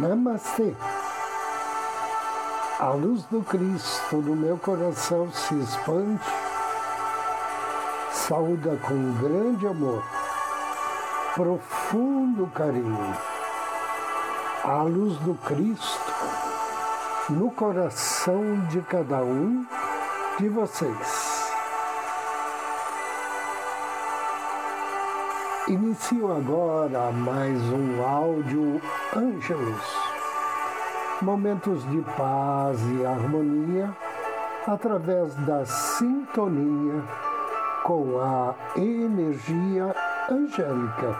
Namastê. A luz do Cristo no meu coração se expande, saúda com grande amor, profundo carinho. A luz do Cristo no coração de cada um de vocês. Inicio agora mais um áudio Ângelos. Momentos de paz e harmonia através da sintonia com a energia angélica.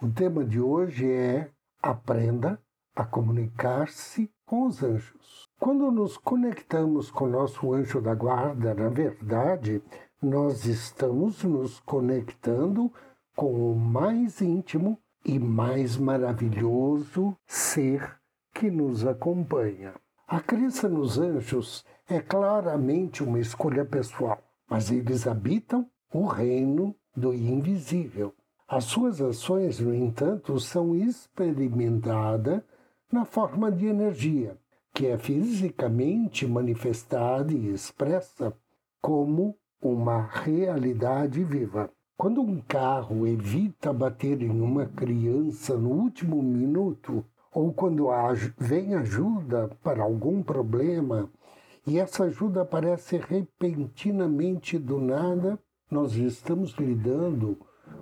O tema de hoje é Aprenda a comunicar-se com os anjos. Quando nos conectamos com nosso anjo da guarda, na verdade, nós estamos nos conectando com o mais íntimo e mais maravilhoso ser que nos acompanha. A crença nos anjos é claramente uma escolha pessoal, mas eles habitam o reino do invisível. As suas ações, no entanto, são experimentadas na forma de energia, que é fisicamente manifestada e expressa como uma realidade viva. Quando um carro evita bater em uma criança no último minuto, ou quando vem ajuda para algum problema e essa ajuda aparece repentinamente do nada, nós estamos lidando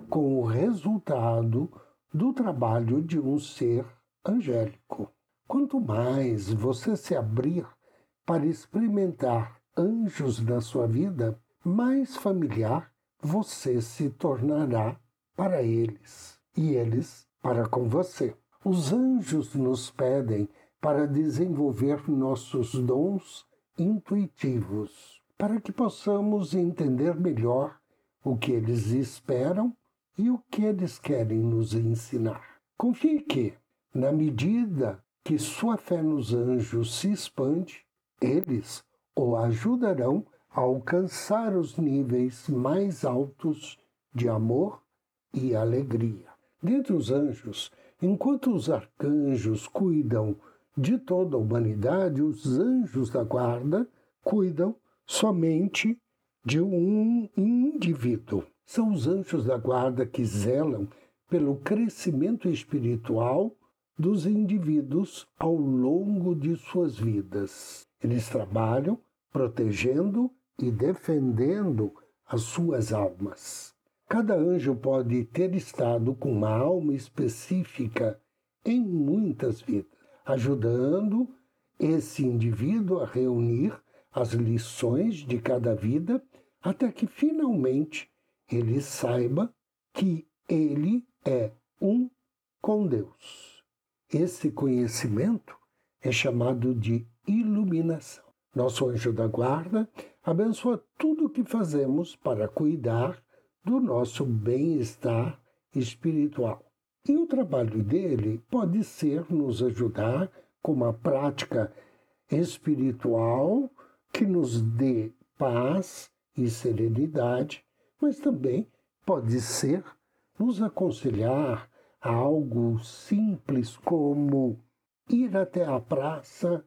com o resultado do trabalho de um ser angélico. Quanto mais você se abrir para experimentar anjos na sua vida, mais familiar você se tornará para eles e eles para com você. Os anjos nos pedem para desenvolver nossos dons intuitivos, para que possamos entender melhor o que eles esperam e o que eles querem nos ensinar. Confie que, na medida que sua fé nos anjos se expande, eles o ajudarão a alcançar os níveis mais altos de amor e alegria. Dentre os anjos, enquanto os arcanjos cuidam de toda a humanidade, os anjos da guarda cuidam somente de um indivíduo. São os anjos da guarda que zelam pelo crescimento espiritual dos indivíduos ao longo de suas vidas. Eles trabalham protegendo e defendendo as suas almas. Cada anjo pode ter estado com uma alma específica em muitas vidas, ajudando esse indivíduo a reunir as lições de cada vida até que finalmente ele saiba que ele é um com Deus. Esse conhecimento é chamado de iluminação. Nosso anjo da guarda abençoa tudo o que fazemos para cuidar do nosso bem-estar espiritual. E o trabalho dele pode ser nos ajudar com uma prática espiritual que nos dê paz e serenidade mas também pode ser nos aconselhar a algo simples como ir até a praça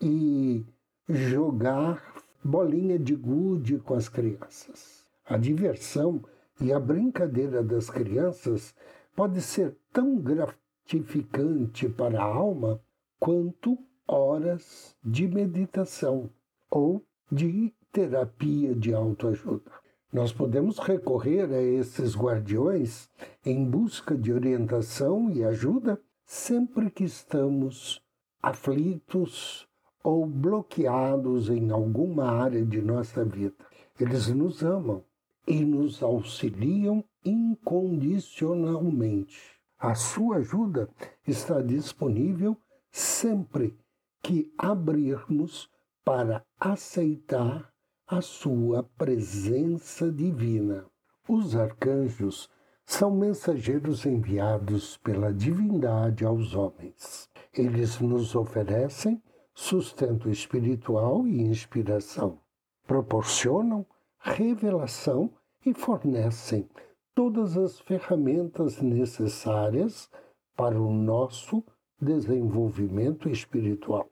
e jogar bolinha de gude com as crianças. A diversão e a brincadeira das crianças pode ser tão gratificante para a alma quanto horas de meditação ou de terapia de autoajuda. Nós podemos recorrer a esses guardiões em busca de orientação e ajuda sempre que estamos aflitos ou bloqueados em alguma área de nossa vida. Eles nos amam e nos auxiliam incondicionalmente. A sua ajuda está disponível sempre que abrirmos para aceitar a sua presença divina. Os arcanjos são mensageiros enviados pela divindade aos homens. Eles nos oferecem sustento espiritual e inspiração. Proporcionam revelação e fornecem todas as ferramentas necessárias para o nosso desenvolvimento espiritual.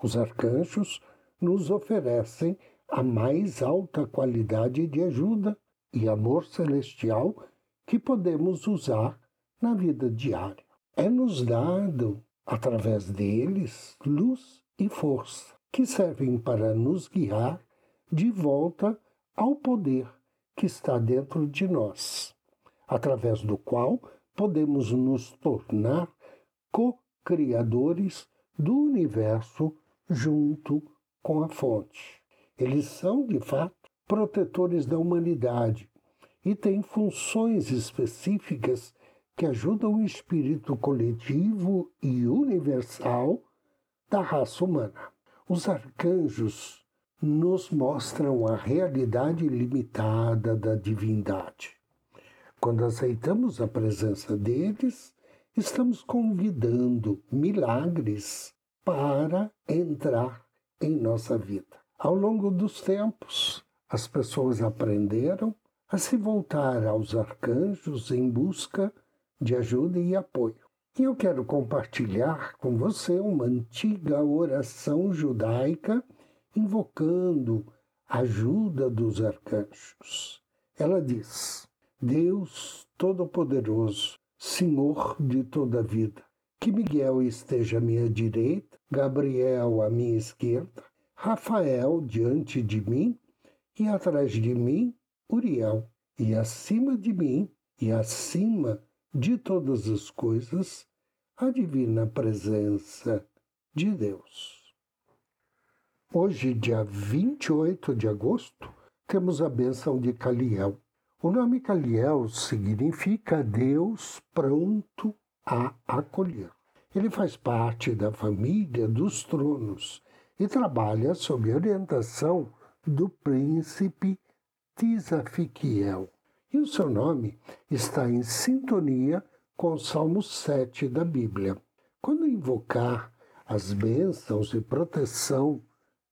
Os arcanjos nos oferecem a mais alta qualidade de ajuda e amor celestial que podemos usar na vida diária. É-nos dado, através deles, luz e força, que servem para nos guiar de volta ao poder que está dentro de nós, através do qual podemos nos tornar co-criadores do universo junto com a fonte. Eles são, de fato, protetores da humanidade e têm funções específicas que ajudam o espírito coletivo e universal da raça humana. Os arcanjos nos mostram a realidade limitada da divindade. Quando aceitamos a presença deles, estamos convidando milagres para entrar em nossa vida. Ao longo dos tempos, as pessoas aprenderam a se voltar aos arcanjos em busca de ajuda e apoio. E eu quero compartilhar com você uma antiga oração judaica invocando a ajuda dos arcanjos. Ela diz: Deus Todo-Poderoso, Senhor de toda a vida, que Miguel esteja à minha direita, Gabriel à minha esquerda, Rafael diante de mim e atrás de mim, Uriel, e acima de mim e acima de todas as coisas, a divina presença de Deus. Hoje, dia 28 de agosto, temos a bênção de Caliel. O nome Caliel significa Deus pronto a acolher. Ele faz parte da família dos tronos e trabalha sob orientação do príncipe Tisafiquiel. E o seu nome está em sintonia com o Salmo 7 da Bíblia. Quando invocar as bênçãos e proteção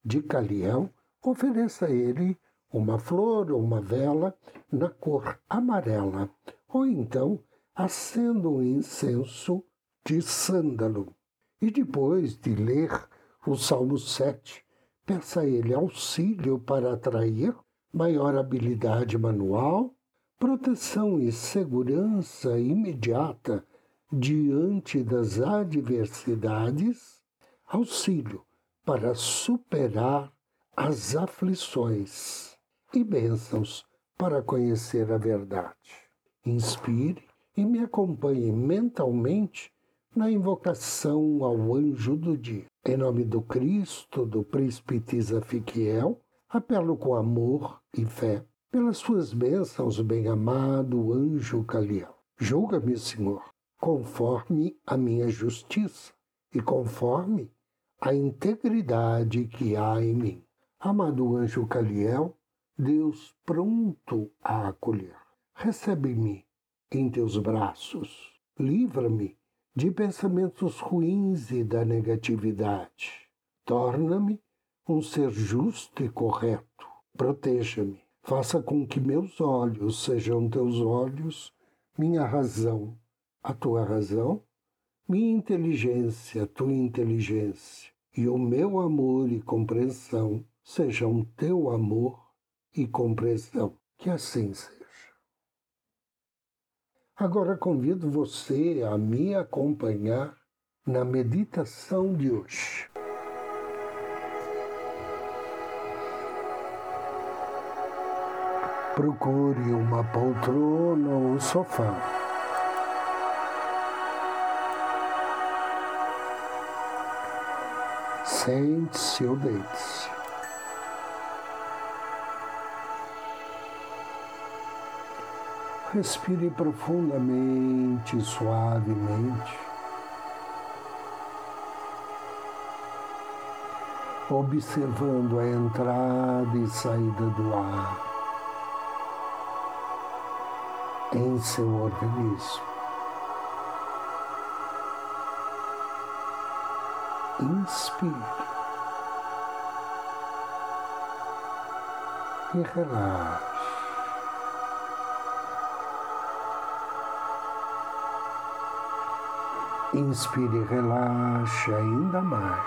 de Caliel, ofereça a ele uma flor ou uma vela na cor amarela, ou então acenda um incenso de sândalo. E depois de ler o Salmo 7, peça a ele auxílio para atrair maior habilidade manual, proteção e segurança imediata diante das adversidades, auxílio para superar as aflições e bênçãos para conhecer a verdade. Inspire e me acompanhe mentalmente na invocação ao anjo do dia. Em nome do Cristo, do príncipe Tisafiquiel, apelo com amor e fé pelas suas bênçãos, bem-amado anjo Caliel. Julga-me, Senhor, conforme a minha justiça e conforme a integridade que há em mim. Amado anjo Caliel, Deus pronto a acolher. Recebe-me em teus braços. Livra-me de pensamentos ruins e da negatividade. Torna-me um ser justo e correto. Proteja-me. Faça com que meus olhos sejam teus olhos, minha razão, a tua razão, minha inteligência, tua inteligência, e o meu amor e compreensão sejam teu amor e compreensão. Que assim seja. Agora convido você a me acompanhar na meditação de hoje. Procure uma poltrona ou sofá Sente-se ou deite-se. Respire profundamente, suavemente. Observando a entrada e saída do ar em seu organismo. Inspire e relaxe. Inspire e relaxe ainda mais.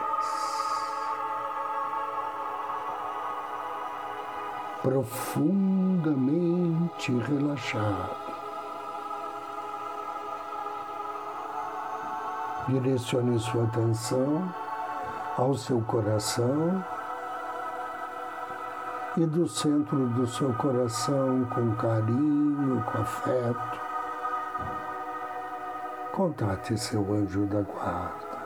Profundamente relaxado. Direcione sua atenção ao seu coração e do centro do seu coração com carinho, com afeto contate seu anjo da guarda.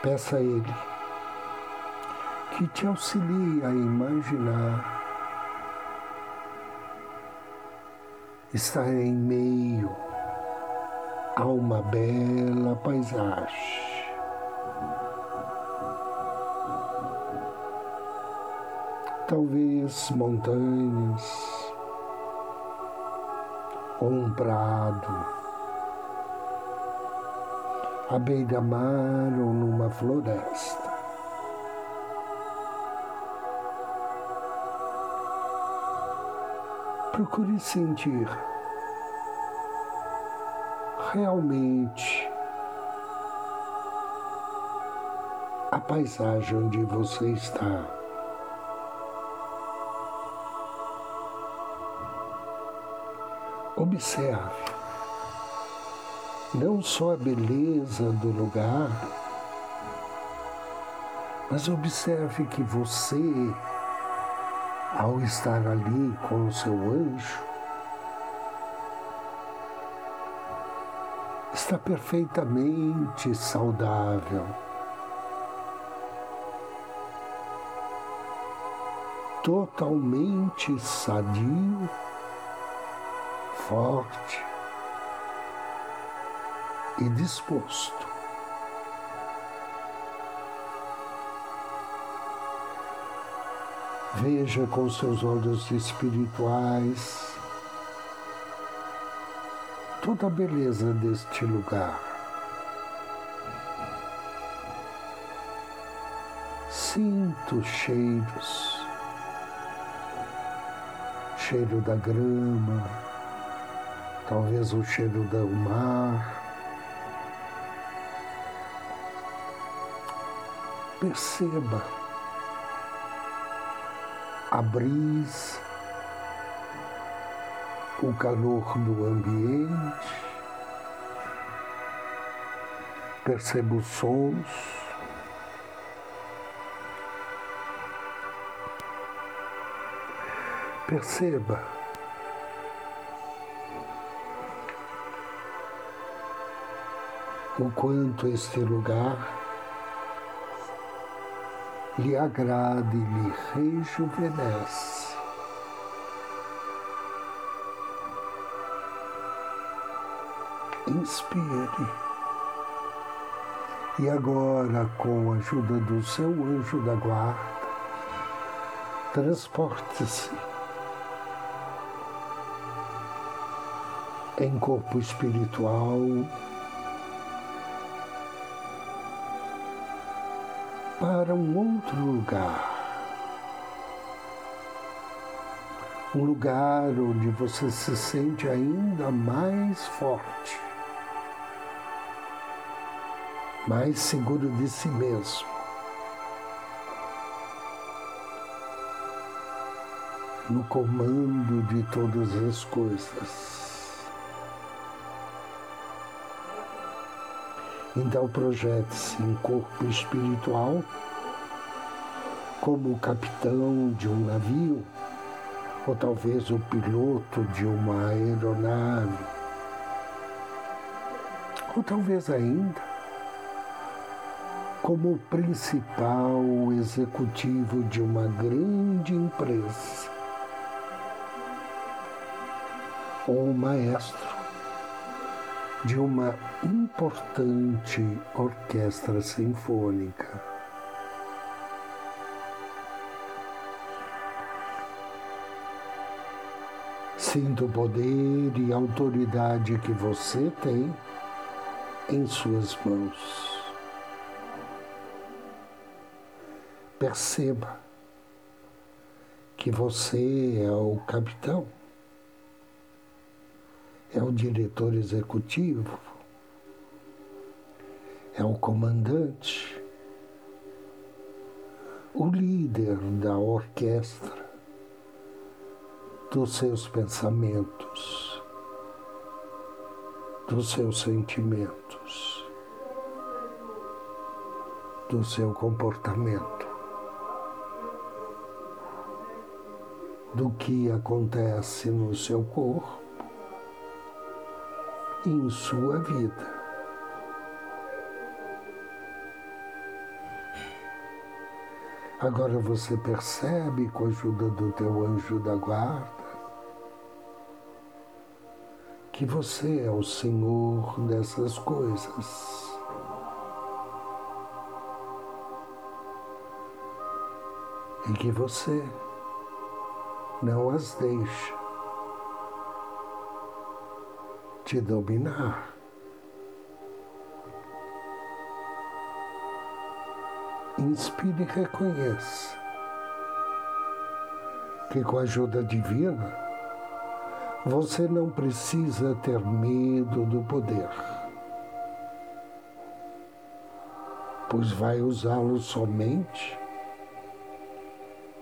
Peça a ele que te auxilie a imaginar estar em meio a uma bela paisagem. Talvez montanhas, ou um prado, à beira-mar ou numa floresta. Procure sentir realmente a paisagem onde você está. Observe não só a beleza do lugar, mas observe que você, ao estar ali com o seu anjo, está perfeitamente saudável. Totalmente sadio forte e disposto. Veja com seus olhos espirituais toda a beleza deste lugar. Sinto cheiros, cheiro da grama, talvez o cheiro do mar. Perceba a brisa, o calor do ambiente, perceba os sons. Perceba o quanto este lugar lhe agrada e lhe rejuvenesce. Inspire. E agora, com a ajuda do seu anjo da guarda, transporte-se em corpo espiritual para um outro lugar. Um lugar onde você se sente ainda mais forte, mais seguro de si mesmo. No comando de todas as coisas. Então projete-se em corpo espiritual como o capitão de um navio, ou talvez o piloto de uma aeronave, ou talvez ainda como o principal executivo de uma grande empresa, ou o maestro de uma importante orquestra sinfônica. Sinta o poder e autoridade que você tem em suas mãos. Perceba que você é o capitão, é o diretor executivo, é o comandante, o líder da orquestra dos seus pensamentos, dos seus sentimentos, do seu comportamento. do que acontece no seu corpo em sua vida. Agora você percebe, com a ajuda do teu anjo da guarda, que você é o Senhor dessas coisas. E que você não as deixa te dominar. Inspire e reconheça que com a ajuda divina você não precisa ter medo do poder, pois vai usá-lo somente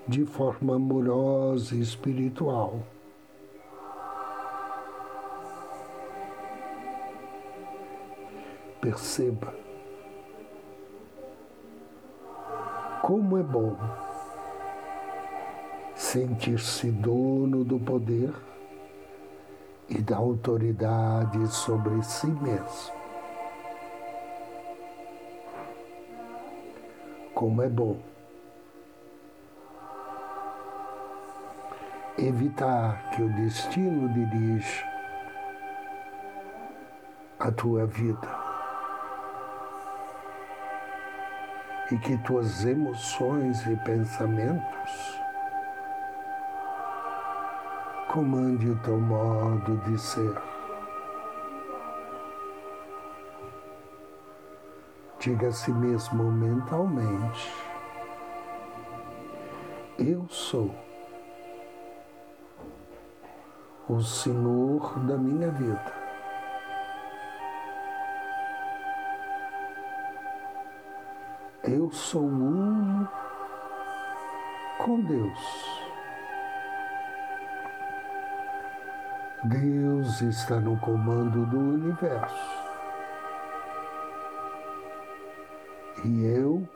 de forma amorosa e espiritual. Perceba como é bom sentir-se dono do poder e da autoridade sobre si mesmo. Como é bom evitar que o destino dirija a tua vida e que tuas emoções e pensamentos comande o teu modo de ser. Diga a si mesmo mentalmente: Eu sou o Senhor da minha vida. Eu sou uno com Deus. Deus está no comando do universo. E eu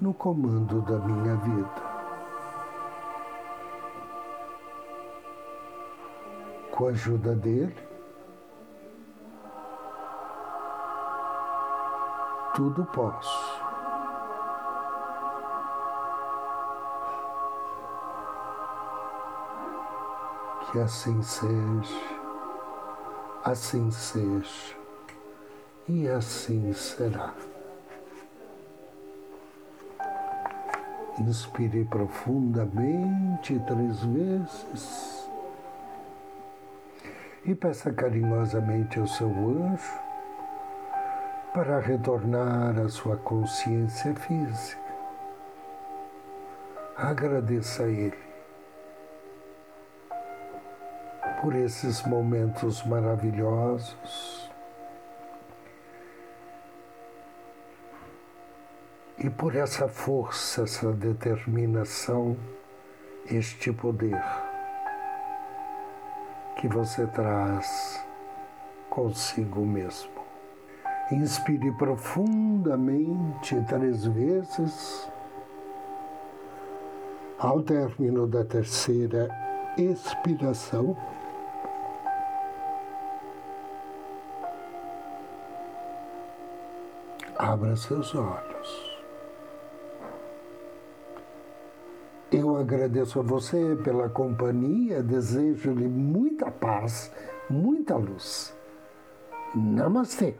no comando da minha vida. com a ajuda dele, tudo posso. Que assim seja, assim seja e assim será. Inspire profundamente três vezes e peça carinhosamente ao seu anjo para retornar à sua consciência física. Agradeça a Ele por esses momentos maravilhosos e por essa força, essa determinação, este poder que você traz consigo mesmo. Inspire profundamente três vezes. Ao término da terceira expiração, abra seus olhos. Eu agradeço a você pela companhia, desejo-lhe muita paz, muita luz. Namastê.